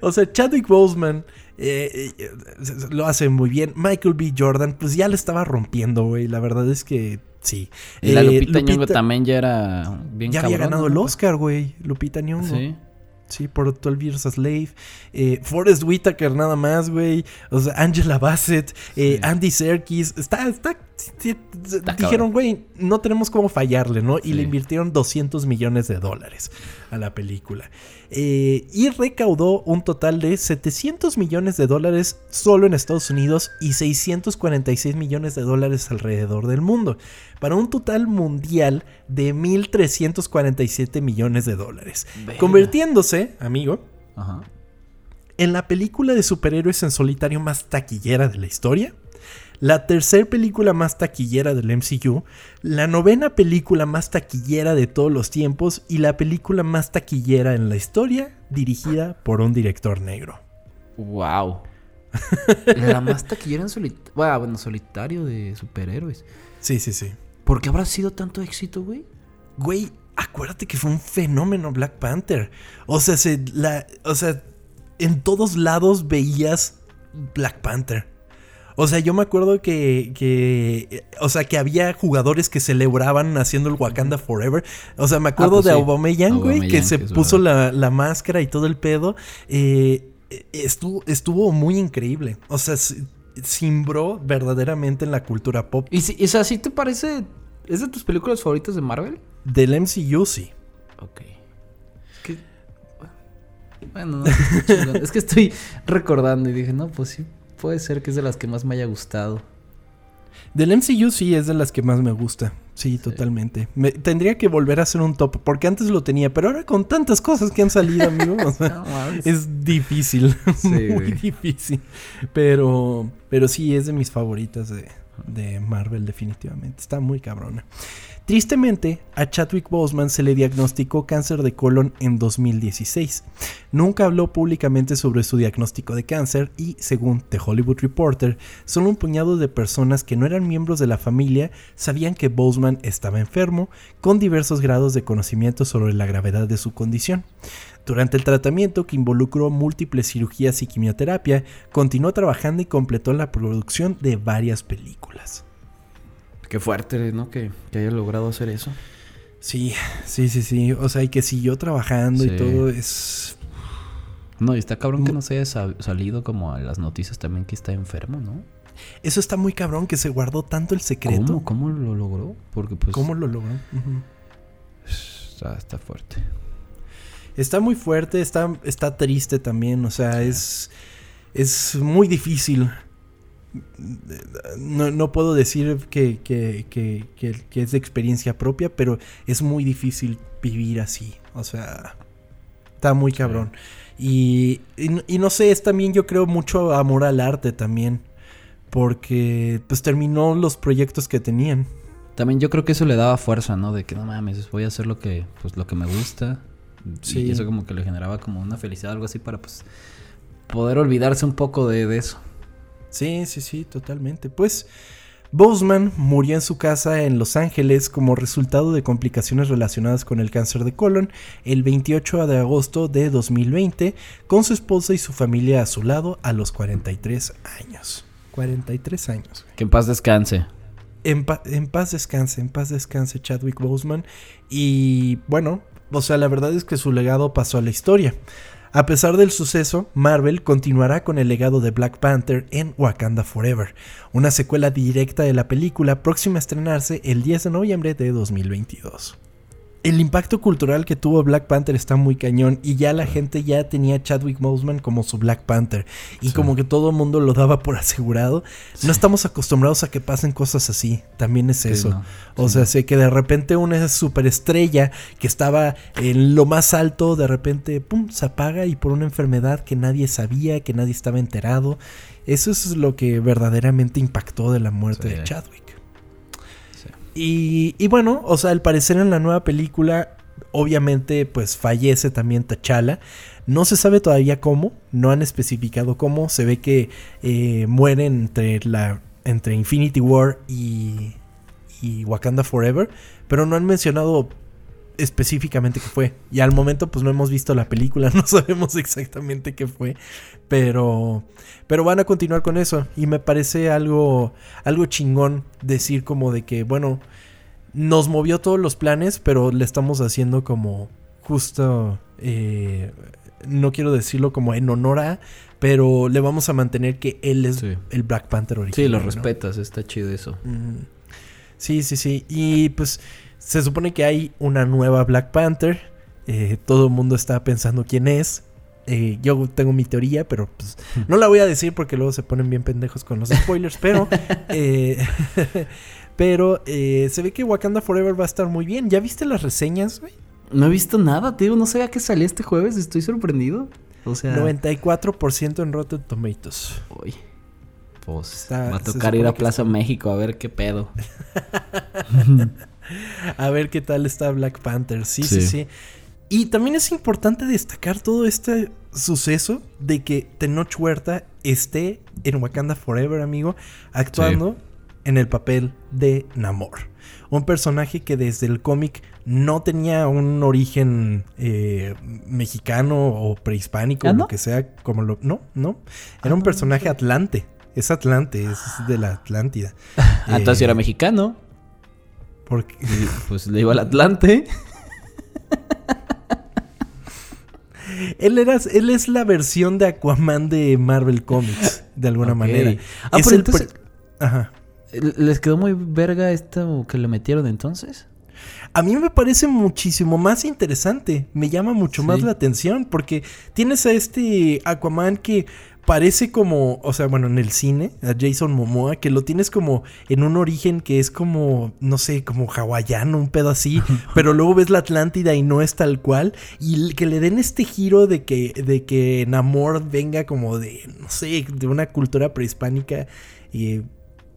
Speaker 1: O sea, Chadwick Boseman eh, eh, lo hace muy bien. Michael B. Jordan, pues ya le estaba rompiendo, güey. La verdad es que sí.
Speaker 2: Y la
Speaker 1: Eh,
Speaker 2: Lupita, Nyong'o también ya era bien
Speaker 1: Ya había ganado el. Oscar, güey. Lupita Nyong'o.
Speaker 2: Sí.
Speaker 1: Sí, por 12 Years a Slave. Eh, Forrest Whitaker nada más, güey. O sea, Angela Bassett. eh,
Speaker 2: Sí.
Speaker 1: Andy Serkis. Está, está... dijeron, güey, no tenemos cómo fallarle, ¿no? Y le invirtieron 200 millones de dólares a la película. Eh, y recaudó un total de 700 millones de dólares solo en Estados Unidos y 646 millones de dólares alrededor del mundo. Para un total mundial de 1.347 millones de dólares. Convirtiéndose, amigo,
Speaker 2: Ajá.
Speaker 1: en la película de superhéroes en solitario más taquillera de la historia, la tercer película más taquillera del MCU, la novena película más taquillera de todos los tiempos y la película más taquillera en la historia dirigida por un director negro.
Speaker 2: Wow. La más taquillera en solitario. Bueno, solitario de superhéroes.
Speaker 1: Sí, sí, sí.
Speaker 2: ¿Por qué habrá sido tanto éxito, güey?
Speaker 1: Güey, acuérdate que fue un fenómeno Black Panther. O sea, se, la, o sea, en todos lados veías Black Panther. O sea, yo me acuerdo que, que, o sea, que había jugadores que celebraban haciendo el Wakanda Forever. O sea, me acuerdo
Speaker 2: pues
Speaker 1: de
Speaker 2: sí.
Speaker 1: Aubameyang, güey, que se
Speaker 2: que es
Speaker 1: puso la, la máscara y todo el pedo. Eh, estuvo, estuvo muy increíble. O sea, simbró verdaderamente en la cultura pop.
Speaker 2: ¿Y si, o sea, ¿sí te parece... ¿Es de tus películas favoritas de Marvel?
Speaker 1: Del MCU, sí.
Speaker 2: Ok. Bueno, no, es que estoy recordando y dije, no, pues sí, puede ser que es de las que más me haya gustado.
Speaker 1: Del MCU sí es de las que más me gusta. Sí, totalmente. Me- tendría que volver a hacer un top, porque antes lo tenía, pero ahora con tantas cosas que han salido, amigo, o sea,
Speaker 2: No,
Speaker 1: es difícil.
Speaker 2: Sí,
Speaker 1: muy
Speaker 2: güey.
Speaker 1: difícil. Pero, pero sí, es de mis favoritas de, de Marvel, definitivamente. Está muy cabrona. Tristemente, a Chadwick Boseman se le diagnosticó cáncer de colon en 2016. Nunca habló públicamente sobre su diagnóstico de cáncer y, según The Hollywood Reporter, solo un puñado de personas que no eran miembros de la familia sabían que Boseman estaba enfermo, con diversos grados de conocimiento sobre la gravedad de su condición. Durante el tratamiento, que involucró múltiples cirugías y quimioterapia, continuó trabajando y completó la producción de varias películas.
Speaker 2: Qué fuerte, ¿no? Que, que haya logrado hacer eso.
Speaker 1: Sí, sí, sí, sí. O sea, y que siguió trabajando y todo es...
Speaker 2: No, y está cabrón que no se haya sa- salido como a las noticias también que está enfermo, ¿no?
Speaker 1: Eso está muy cabrón que se guardó tanto el secreto.
Speaker 2: ¿Cómo? ¿Cómo lo logró? Porque pues...
Speaker 1: ¿Cómo lo logró? Ujú.
Speaker 2: Está, está fuerte.
Speaker 1: Está muy fuerte, está, está triste también, o sea, es, es muy difícil. No, no puedo decir que, que- que- que- es de experiencia propia, pero es muy difícil vivir así, o sea, está muy cabrón. Y, y no- y no sé, es también yo creo mucho amor al arte también, porque pues terminó los proyectos que tenían.
Speaker 2: También yo creo que eso le daba fuerza, ¿no? De que no mames, voy a hacer lo que, pues, lo que me gusta.
Speaker 1: Sí.
Speaker 2: Y eso como que le generaba como una felicidad, algo así para pues poder olvidarse un poco de, de eso.
Speaker 1: Sí, sí, sí, totalmente. Pues Boseman murió en su casa en Los Ángeles como resultado de complicaciones relacionadas con el cáncer de colon el 28 de agosto de 2020 con su esposa y su familia a su lado a los 43 años. 43 años. güey.
Speaker 2: Que en paz descanse.
Speaker 1: En, pa- en paz descanse, en paz descanse Chadwick Boseman. Y bueno, o sea, la verdad es que su legado pasó a la historia. A pesar del suceso, Marvel continuará con el legado de Black Panther en Wakanda Forever, una secuela directa de la película próxima a estrenarse el 10 de noviembre de 2022. El impacto cultural que tuvo Black Panther está muy cañón y ya la gente ya tenía a Chadwick Boseman como su Black Panther y
Speaker 2: Sí.
Speaker 1: como que todo el mundo lo daba por asegurado. No estamos acostumbrados a que pasen cosas así, también es
Speaker 2: Sí,
Speaker 1: eso.
Speaker 2: no.
Speaker 1: O sea, sé que de repente una superestrella que estaba en lo más alto, de repente, pum, se apaga y por una enfermedad que nadie sabía, que nadie estaba enterado. Eso es lo que verdaderamente impactó de la muerte de Chadwick. Y bueno, o sea, al parecer en la nueva película, obviamente, pues fallece también T'Challa. No se sabe todavía cómo, no han especificado cómo. Se ve que eh, muere entre, la, entre Infinity War y, y Wakanda Forever, pero no han mencionado específicamente qué fue. Y al momento pues no hemos visto la película, no sabemos exactamente qué fue, pero pero van a continuar con eso y me parece algo algo chingón decir como de que bueno, nos movió todos los planes, pero le estamos haciendo como justo eh, no quiero decirlo como en honor a, pero le vamos a mantener que él es
Speaker 2: Sí.
Speaker 1: el Black Panther original.
Speaker 2: Sí, lo
Speaker 1: ¿no?
Speaker 2: respetas, está chido eso.
Speaker 1: Mm. Sí, sí, sí. Y pues se supone que hay una nueva Black Panther. Eh, todo el mundo está pensando quién es. Eh, yo tengo mi teoría, pero pues, no la voy a decir porque luego se ponen bien pendejos con los spoilers. Pero, eh, pero eh, se ve que Wakanda Forever va a estar muy bien. ¿Ya viste las reseñas, güey?
Speaker 2: No he visto nada, tío. No sabía que salía este jueves. Estoy sorprendido. O sea,
Speaker 1: 94% en Rotten Tomatoes.
Speaker 2: Uy. Pues
Speaker 1: Está-
Speaker 2: va a tocar ir a Plaza
Speaker 1: está-
Speaker 2: México a ver qué pedo.
Speaker 1: A ver qué tal está Black Panther. Sí, sí,
Speaker 2: Sí.
Speaker 1: sí. Y también es importante destacar todo este suceso de que Tenoch Huerta esté en Wakanda Forever, amigo, actuando en el papel de Namor. Un personaje que desde el cómic no tenía un origen eh, mexicano o prehispánico
Speaker 2: ¿Ah,
Speaker 1: o
Speaker 2: no?
Speaker 1: lo que sea, como lo. No, no. Era
Speaker 2: Ah,
Speaker 1: un
Speaker 2: no,
Speaker 1: personaje
Speaker 2: no
Speaker 1: atlante. Es Atlante, es de la Atlántida.
Speaker 2: Ah, entonces
Speaker 1: Eh,
Speaker 2: era mexicano.
Speaker 1: Porque,
Speaker 2: pues le iba al Atlante.
Speaker 1: él, era, él es la versión de Aquaman de Marvel Comics, de alguna manera.
Speaker 2: Ah,
Speaker 1: Es
Speaker 2: pero
Speaker 1: el
Speaker 2: entonces-
Speaker 1: Ajá.
Speaker 2: ¿Les quedó muy verga esto que le metieron entonces?
Speaker 1: A mí me parece muchísimo más interesante. Me llama mucho más la atención porque tienes a este Aquaman que parece como, o sea, bueno, en el cine, a Jason Momoa, que lo tienes como en un origen que es como, no sé, como hawaiano, un pedo así, pero luego ves la Atlántida y no es tal cual, y que le den este giro de que, de que Namor venga como de, no sé, de una cultura prehispánica y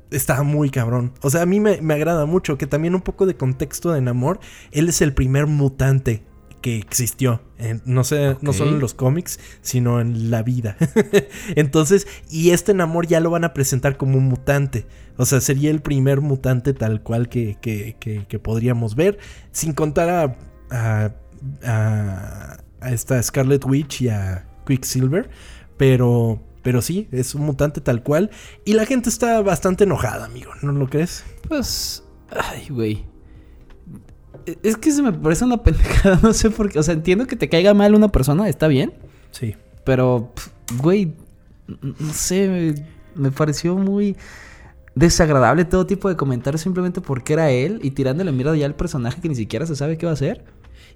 Speaker 1: está muy cabrón. O sea, a mí me, me agrada mucho que también un poco de contexto de Namor, él es el primer mutante que existió. En- no sé, no solo en los cómics, sino en la vida. Entonces, y este Namor ya lo van a presentar como un mutante. O sea, sería el primer mutante tal cual que, que- que- que podríamos ver. Sin contar a, a, a- a esta Scarlet Witch y a Quicksilver. Pero, pero sí, es un mutante tal cual. Y la gente está bastante enojada, amigo. ¿No lo crees?
Speaker 2: Pues. Ay, güey. Es que se me parece una pendejada, no sé por qué. O sea, entiendo que te caiga mal una persona, está bien.
Speaker 1: Sí.
Speaker 2: Pero, güey, no sé, me, me pareció muy desagradable todo tipo de comentarios simplemente porque era él y tirándole mierda ya al personaje que ni siquiera se sabe qué va a hacer.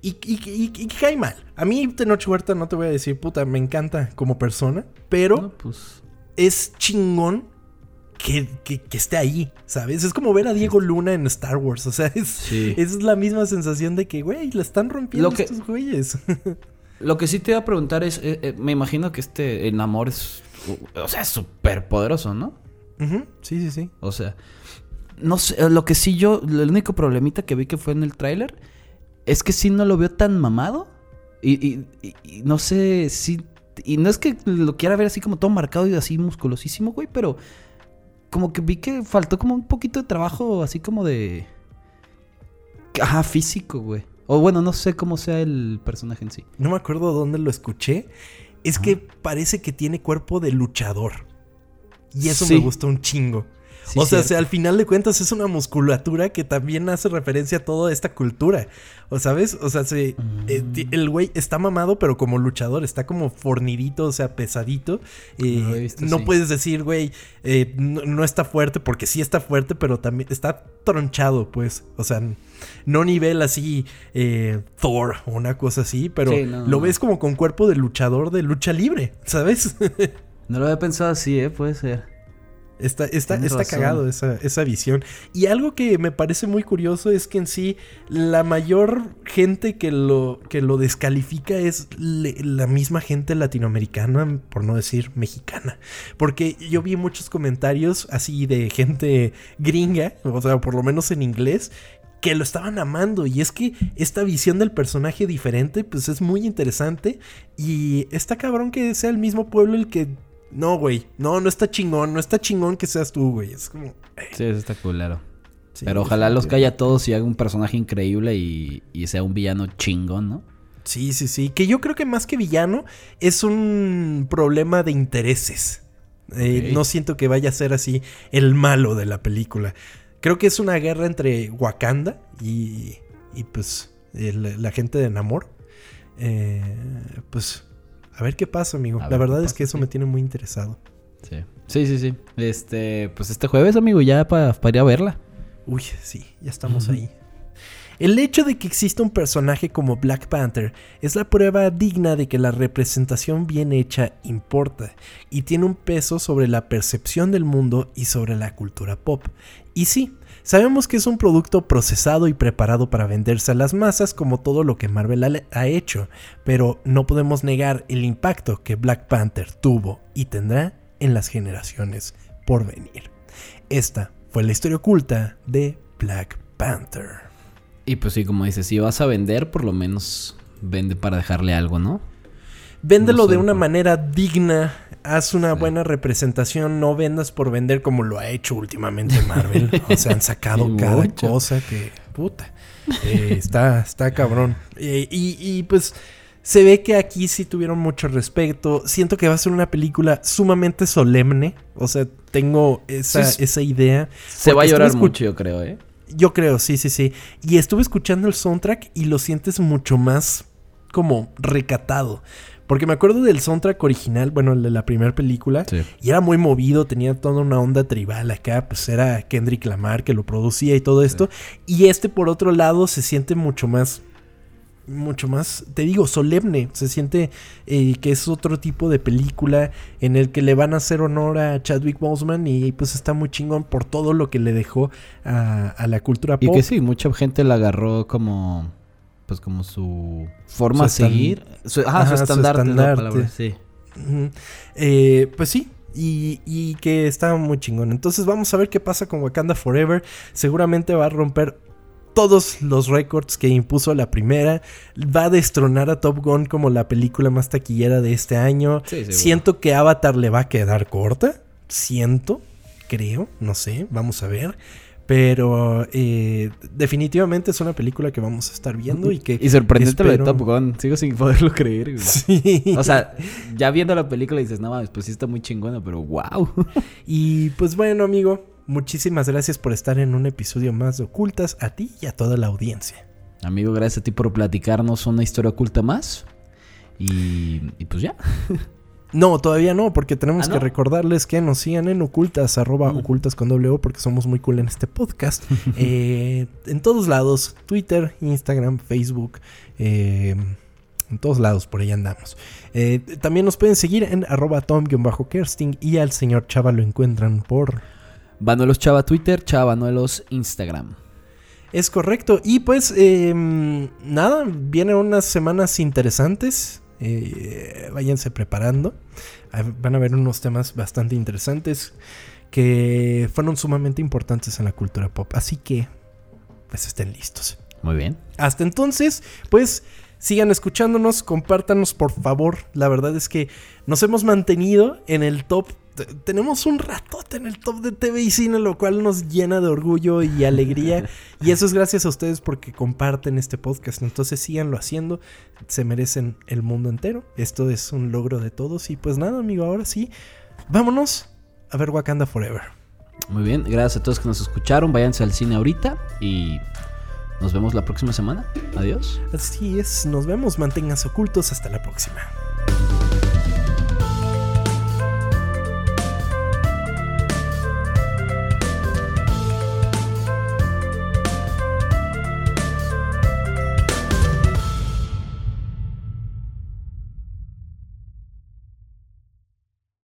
Speaker 1: Y, y, y- cae mal. A mí, Tenoch Huerta, no te voy a decir, puta, me encanta como persona. Pero
Speaker 2: No, pues.
Speaker 1: es chingón que, que- que esté ahí, ¿sabes? Es como ver a Diego Luna en Star Wars. O sea, es,
Speaker 2: Sí.
Speaker 1: es la misma sensación de que, güey, la están rompiendo
Speaker 2: Lo que-
Speaker 1: estos güeyes.
Speaker 2: Lo que sí te iba a preguntar es: eh, eh, me imagino que este el amor es. O sea, súper poderoso, ¿no?
Speaker 1: Sí, sí, sí.
Speaker 2: O sea, no sé, lo que sí yo, el único problemita que vi que fue en el tráiler es que sí no lo veo tan mamado. Y, y- y- y no sé si... Y no es que lo quiera ver así como todo marcado y así musculosísimo, güey, pero como que vi que faltó como un poquito de trabajo así como de... Ajá, físico, güey. O bueno, no sé cómo sea el personaje en sí.
Speaker 1: No me acuerdo dónde lo escuché. Es que parece que tiene cuerpo de luchador. Y eso
Speaker 2: Sí.
Speaker 1: me gustó un chingo.
Speaker 2: Sí,
Speaker 1: o sea, si al final de cuentas es una musculatura que también hace referencia a toda esta cultura. ¿O sabes? O sea, se, eh,
Speaker 2: Mm.
Speaker 1: ti- el güey está mamado, pero como luchador, está como fornidito, o sea, pesadito. Eh,
Speaker 2: visto,
Speaker 1: no
Speaker 2: sí.
Speaker 1: puedes decir, güey, eh, no, no está fuerte, porque sí está fuerte, pero también está tronchado, pues. O sea, no nivel así eh, Thor o una cosa así, pero
Speaker 2: Sí, no,
Speaker 1: lo ves como con cuerpo de luchador de lucha libre, ¿sabes?
Speaker 2: No lo había pensado así, ¿eh? Puede ser.
Speaker 1: Está, está, está cagado esa, esa visión. Y algo que me parece muy curioso es que en sí la mayor gente que lo, que lo descalifica es le- la misma gente latinoamericana, por no decir mexicana. Porque yo vi muchos comentarios así de gente gringa, o sea, por lo menos en inglés, que lo estaban amando. Y es que esta visión del personaje diferente, pues es muy interesante. Y está cabrón que sea el mismo pueblo el que no, güey. No, no está chingón. No está chingón que seas tú, güey. Es como. eh,
Speaker 2: Sí, eso está culero.
Speaker 1: sí,
Speaker 2: Pero ojalá los calle a todos y haga un personaje increíble y, y sea un villano chingón, ¿no?
Speaker 1: Sí, sí, sí. Que yo creo que más que villano es un problema de intereses. Eh. No siento que vaya a ser así el malo de la película. Creo que es una guerra entre Wakanda y, y pues el- la gente de Namor. Eh, pues a ver qué pasa, amigo.
Speaker 2: A
Speaker 1: La
Speaker 2: ver
Speaker 1: verdad es que eso
Speaker 2: sí.
Speaker 1: me tiene muy interesado.
Speaker 2: Sí. Sí, sí, sí. Este, pues este jueves, amigo, ya para ir a verla.
Speaker 1: Uy, sí, ya estamos ahí. El hecho de que exista un personaje como Black Panther es la prueba digna de que la representación bien hecha importa y tiene un peso sobre la percepción del mundo y sobre la cultura pop. Y sí, sabemos que es un producto procesado y preparado para venderse a las masas como todo lo que Marvel ha, hecho, pero no podemos negar el impacto que Black Panther tuvo y tendrá en las generaciones por venir. Esta fue la historia oculta de Black Panther.
Speaker 2: Y pues sí, como dices, si vas a vender, por lo menos vende para dejarle algo, ¿no?
Speaker 1: Véndelo
Speaker 2: No sé,
Speaker 1: de una
Speaker 2: por-
Speaker 1: manera digna haz una buena representación, no vendas por vender como lo ha hecho últimamente Marvel. o sea, han sacado cada
Speaker 2: mucho.
Speaker 1: cosa que, puta, eh, está, está cabrón. Eh, y, y, pues se ve que aquí sí tuvieron mucho respeto. Siento que va a ser una película sumamente solemne. O sea, tengo esa,
Speaker 2: Sí,
Speaker 1: esa idea.
Speaker 2: Se va a llorar mucho, yo creo, ¿eh?
Speaker 1: Yo creo, sí, sí, sí. Y estuve escuchando el soundtrack y lo sientes mucho más como recatado. Porque me acuerdo del soundtrack original, bueno, el de la primera película.
Speaker 2: Sí.
Speaker 1: Y era muy movido, tenía toda una onda tribal acá, pues era Kendrick Lamar que lo producía y todo esto. Y este por otro lado se siente mucho más, mucho más, te digo, solemne. Se siente eh, que es otro tipo de película en el que le van a hacer honor a Chadwick Boseman y pues está muy chingón por todo lo que le dejó a, a la cultura
Speaker 2: Y
Speaker 1: pop.
Speaker 2: que sí, mucha gente la agarró como. Pues como su forma
Speaker 1: Su
Speaker 2: a seguir. Su, ajá,
Speaker 1: Ajá,
Speaker 2: su
Speaker 1: su
Speaker 2: estandarte, la palabra, sí.
Speaker 1: Eh, pues sí. Y, y que está muy chingón. Entonces vamos a ver qué pasa con Wakanda Forever. Seguramente va a romper todos los récords que impuso la primera. Va a destronar a Top Gun como la película más taquillera de este año.
Speaker 2: Sí.
Speaker 1: Siento que Avatar le va a quedar corta. Siento, creo, no sé, vamos a ver. Pero eh, definitivamente es una película que vamos a estar viendo y que...
Speaker 2: Y sorprendente lo de
Speaker 1: espero-
Speaker 2: Top Gun. Sigo sin poderlo creer, güey.
Speaker 1: Sí.
Speaker 2: O sea, ya viendo la película dices, no mames, pues sí está muy chingona, pero wow.
Speaker 1: Y pues bueno, amigo, muchísimas gracias por estar en un episodio más de Ocultas, a ti y a toda la audiencia.
Speaker 2: Amigo, gracias a ti por platicarnos una historia oculta más. Y, y pues ya.
Speaker 1: No, todavía no, porque tenemos
Speaker 2: ¿Ah,
Speaker 1: que recordarles que nos sigan en ocultas, arroba
Speaker 2: Mm.
Speaker 1: ocultas con doble O, porque somos muy cool en este podcast. Eh, en todos lados, Twitter, Instagram, Facebook, eh, en todos lados, por ahí andamos. Eh, también nos pueden seguir en arroba tom-kersting y al señor Chava lo encuentran por...
Speaker 2: Vanuelos Chava Twitter, Chava Vanuelos Instagram.
Speaker 1: Es correcto. Y pues eh, nada, vienen unas semanas interesantes. Eh, váyanse preparando. Ah, Van a ver unos temas bastante interesantes que fueron sumamente importantes en la cultura pop. Así que, pues estén listos.
Speaker 2: Muy bien.
Speaker 1: Hasta entonces, pues sigan escuchándonos, compártanos por favor. La verdad es que nos hemos mantenido en el top. Tenemos un ratote en el top de TV y cine, lo cual nos llena de orgullo y alegría. y eso es gracias a ustedes porque comparten este podcast. Entonces síganlo haciendo. Se merecen el mundo entero. Esto es un logro de todos. Y pues nada, amigo, ahora sí, vámonos a ver Wakanda Forever.
Speaker 2: Muy bien. Gracias a todos que nos escucharon. Váyanse al cine ahorita y nos vemos la próxima semana. Adiós.
Speaker 1: Así es, nos vemos, manténganse ocultos. Hasta la próxima.